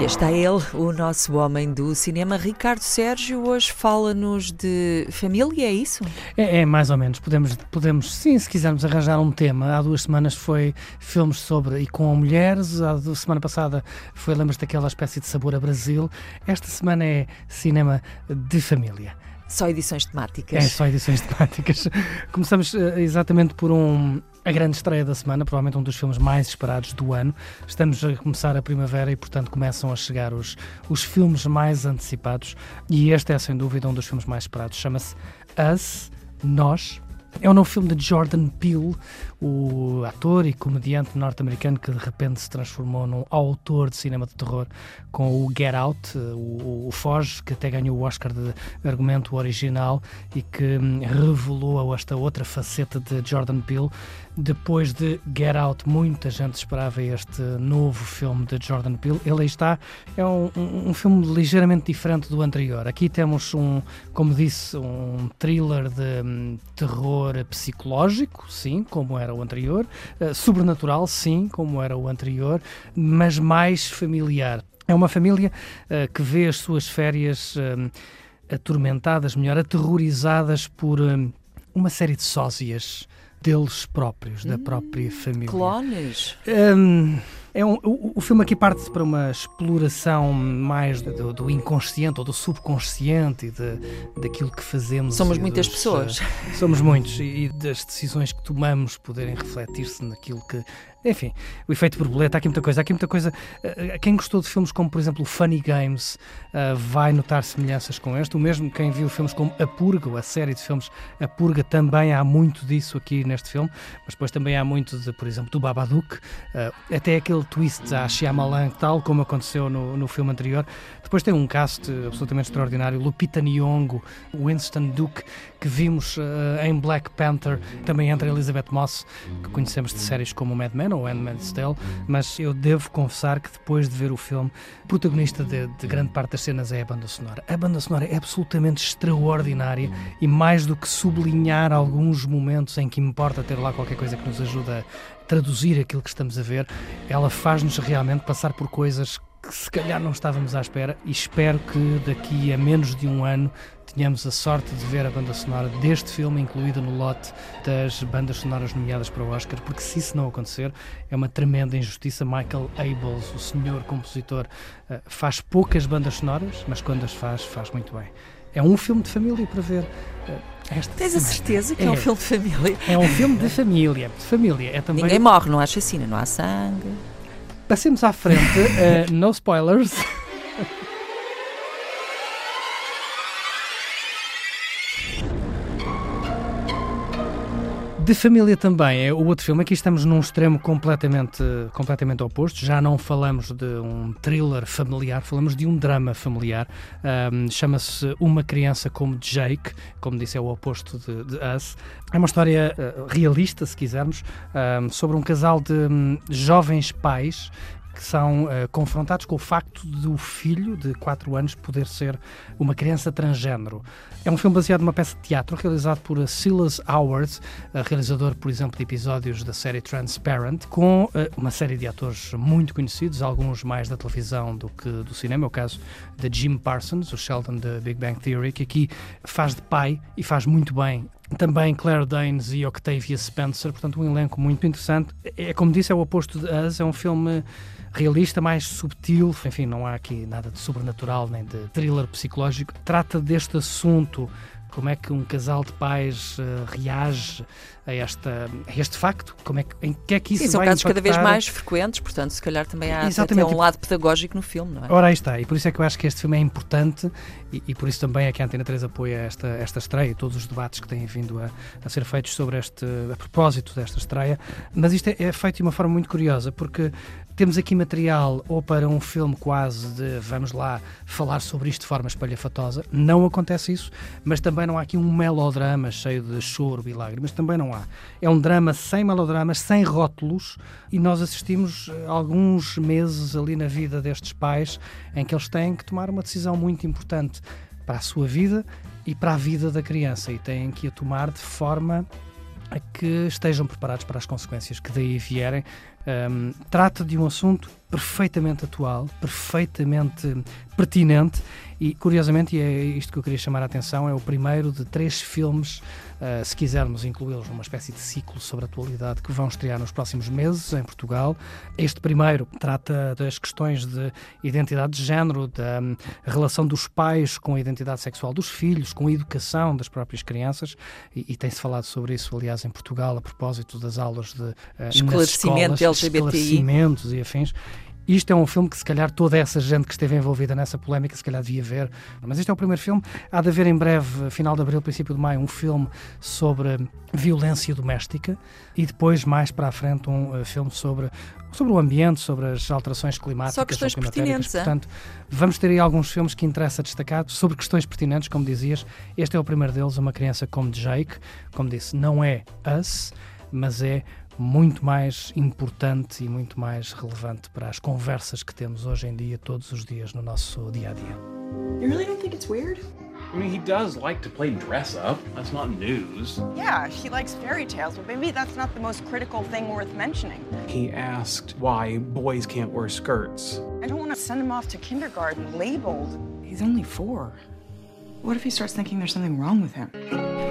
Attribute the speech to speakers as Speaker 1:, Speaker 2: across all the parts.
Speaker 1: E está ele, o nosso homem do cinema, Ricardo Sérgio. Hoje fala-nos de família, é isso?
Speaker 2: É, é, mais ou menos. Podemos, podemos, sim, se quisermos arranjar um tema. Há duas semanas foi filmes sobre e com mulheres. A do- semana passada foi, lembras daquela espécie de sabor a Brasil. Esta semana é cinema de família.
Speaker 1: Só edições temáticas.
Speaker 2: É só edições temáticas. Começamos eh, exatamente por um, a grande estreia da semana, provavelmente um dos filmes mais esperados do ano. Estamos a começar a primavera e, portanto, começam a chegar os, os filmes mais antecipados. E este é, sem dúvida, um dos filmes mais esperados. Chama-se Us, Nós. É um novo filme de Jordan Peele, o ator e comediante norte-americano que de repente se transformou num autor de cinema de terror com o Get Out, o, o, o Foge, que até ganhou o Oscar de argumento original e que hum, revelou esta outra faceta de Jordan Peele. Depois de Get Out, muita gente esperava este novo filme de Jordan Peele. Ele aí está, é um, um, um filme ligeiramente diferente do anterior. Aqui temos um, como disse, um thriller de hum, terror psicológico, sim, como era o anterior, uh, sobrenatural, sim, como era o anterior, mas mais familiar. É uma família uh, que vê as suas férias uh, atormentadas, melhor, aterrorizadas por hum, uma série de sósias deles próprios, da própria família.
Speaker 1: Clones.
Speaker 2: Hum, é um, o, o filme aqui parte para uma exploração mais do, do inconsciente ou do subconsciente e de, daquilo que fazemos.
Speaker 1: Somos muitas
Speaker 2: dos,
Speaker 1: pessoas.
Speaker 2: eh, somos muitos e, e das decisões que tomamos poderem refletir-se naquilo que. Enfim, o efeito borboleta, há aqui muita coisa. Há aqui muita coisa. eh, Quem gostou de filmes como, por exemplo, Funny Games eh, vai notar semelhanças com este. O mesmo quem viu filmes como A Purga, ou a série de filmes A Purga, também há muito disso aqui neste filme. Mas depois também há muito, de, por exemplo, do Babadook, eh, até aquele twist à Shyamalan, tal como aconteceu no, no filme anterior. Depois tem um cast absolutamente extraordinário, Lupita Nyong'o, Winston Duke, que vimos em Black Panther, também entre Elizabeth Moss, que conhecemos de séries como Mad Men ou Handmaid's Tale, mas eu devo confessar que depois de ver o filme, o protagonista de, de grande parte das cenas é a banda sonora. A banda sonora é absolutamente extraordinária e mais do que sublinhar alguns momentos em que importa ter lá qualquer coisa que nos ajuda a traduzir aquilo que estamos a ver, ela faz-nos realmente passar por coisas que se calhar não estávamos à espera e espero que daqui a menos de um ano tenhamos a sorte de ver a banda sonora deste filme incluída no lote das bandas sonoras nomeadas para o Oscar, porque se isso não acontecer é uma tremenda injustiça. Michael Abels, o senhor compositor, eh, faz poucas bandas sonoras, mas quando as faz, faz muito bem. É um filme de família para ver eh, esta
Speaker 1: Tens a
Speaker 2: semana.
Speaker 1: certeza que é, um filme de família?
Speaker 2: É um filme de família. De família. É também...
Speaker 1: Ninguém morre, não há chacina, não há sangue.
Speaker 2: Passemos à frente. eh, no spoilers. De família também é o outro filme. Aqui estamos num extremo completamente, completamente oposto. Já não falamos de um thriller familiar, falamos de um drama familiar. Ahm, Chama-se Uma Criança como Jake, como disse, é o oposto de, de Us. É uma história eh, realista, se quisermos, ahm, sobre um casal de hum, jovens pais que são eh, confrontados com o facto do filho de 4 anos poder ser uma criança transgênero. É um filme baseado numa peça de teatro realizado por eh, Silas Howard, eh, realizador, por exemplo, de episódios da série Transparent, com eh, uma série de atores muito conhecidos, alguns mais da televisão do que do cinema. É o caso de Jim Parsons, o Sheldon da Big Bang Theory, que aqui faz de pai e faz muito bem também Claire Danes e Octavia Spencer, portanto, um elenco muito interessante. É como disse, é o oposto de Us, é um filme realista, mais subtil, enfim, não há aqui nada de sobrenatural nem de thriller psicológico. Trata deste assunto, como é que um casal de pais uh, reage a, esta, a este facto, como é que, em que é que isso
Speaker 1: Sim, são casos cada vez
Speaker 2: impactar?
Speaker 1: mais frequentes, portanto, se calhar também há até um lado pedagógico no filme, não é?
Speaker 2: Ora, aí está. E por isso é que eu acho que este filme é importante e, e por isso também é que a Antena 3 apoia esta, esta estreia e todos os debates que têm vindo a, a ser feitos sobre este, a propósito desta estreia. Mas isto é, é feito de uma forma muito curiosa, porque temos aqui material ou para um filme quase de vamos lá falar sobre isto de forma espalhafatosa. Não acontece isso, mas também não há aqui um melodrama cheio de choro e lágrimas. Também não há. É um drama sem melodramas, sem rótulos e nós assistimos eh, alguns meses ali na vida destes pais em que eles têm que tomar uma decisão muito importante para a sua vida e para a vida da criança e têm que a tomar de forma a que estejam preparados para as consequências que daí vierem. Um, trata de um assunto perfeitamente atual, perfeitamente pertinente e, curiosamente, e é isto que eu queria chamar a atenção, é o primeiro de três filmes, uh, se quisermos incluí-los numa espécie de ciclo sobre a atualidade, que vão estrear nos próximos meses em Portugal. Este primeiro trata das questões de identidade de género, da um, relação dos pais com a identidade sexual dos filhos, com a educação das próprias crianças, e, e tem-se falado sobre isso, aliás, em Portugal, a propósito das aulas de uh, escolas,
Speaker 1: LGBTI.
Speaker 2: esclarecimentos e afins. Isto é um filme que, se calhar, toda essa gente que esteve envolvida nessa polémica, se calhar devia ver. Mas este é o primeiro filme. Há de haver em breve, final de abril, princípio de maio, um filme sobre violência doméstica e depois, mais para a frente, um uh, filme sobre, sobre o ambiente, sobre as alterações climáticas.
Speaker 1: Só questões pertinentes, é?
Speaker 2: Portanto, vamos ter aí alguns filmes que interessa destacar sobre questões pertinentes, como dizias. Este é o primeiro deles, Uma Criança como Jake. Como disse, não é Us, mas é muito mais importante e muito mais relevante para as conversas que temos hoje em dia, todos os dias, no nosso dia a dia.
Speaker 3: You really don't think it's weird?
Speaker 4: I mean, he does like to play dress up. That's not news.
Speaker 3: Yeah, he likes fairy tales, but maybe that's not the most critical thing worth mentioning.
Speaker 4: He asked why boys can't wear skirts.
Speaker 3: I don't want to send him off to kindergarten labeled. He's only four. What if he starts thinking there's something wrong with him?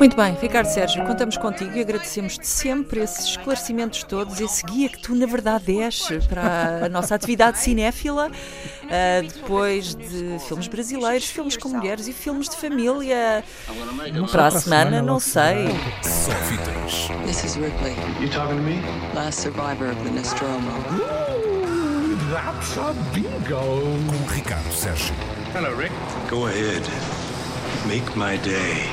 Speaker 1: Muito bem, Ricardo Sérgio, contamos contigo e agradecemos-te sempre esses esclarecimentos todos, esse guia que tu, na verdade, és para a nossa atividade cinéfila, uh, depois de filmes brasileiros, filmes com mulheres e filmes de família. Para a semana, não sei.
Speaker 5: Só fitas.
Speaker 6: This is Ripley,
Speaker 7: You talking to me?
Speaker 6: last survivor of the Nostromo.
Speaker 8: Ooh, that's a bingo.
Speaker 5: Com Ricardo Sérgio.
Speaker 8: Hello, Rick.
Speaker 7: Go ahead. Make my day.